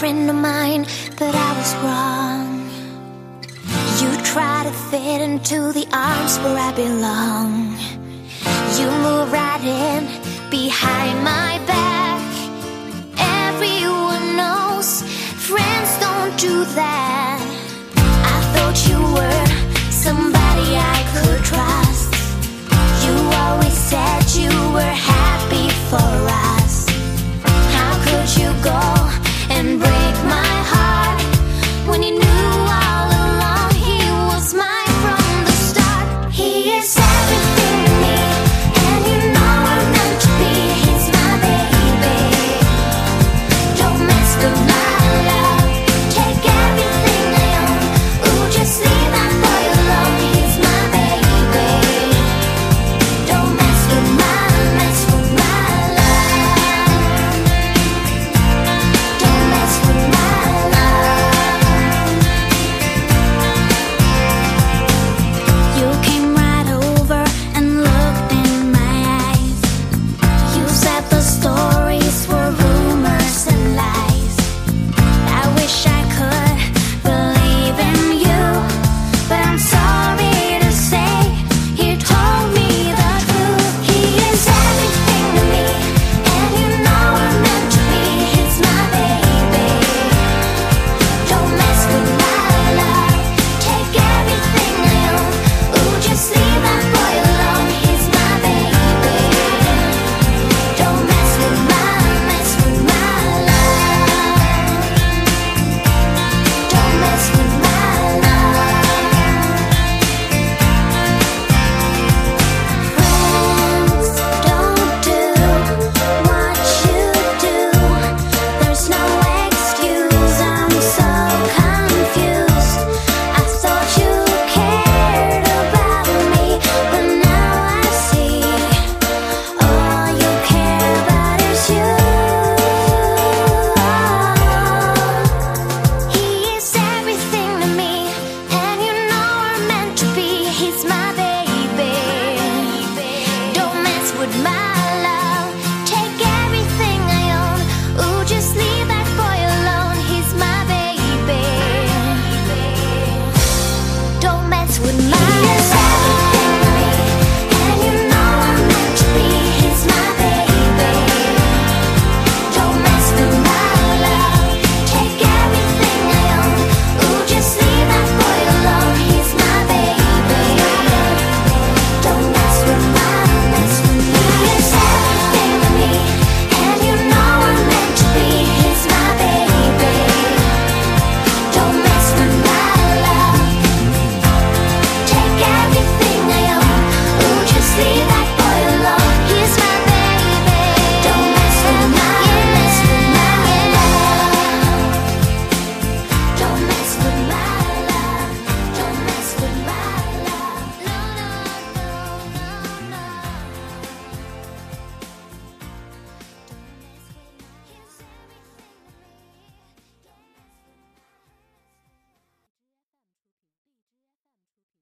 friend of mine, but I was wrong. You try to fit into the arms where I belong. You move right in behind my see that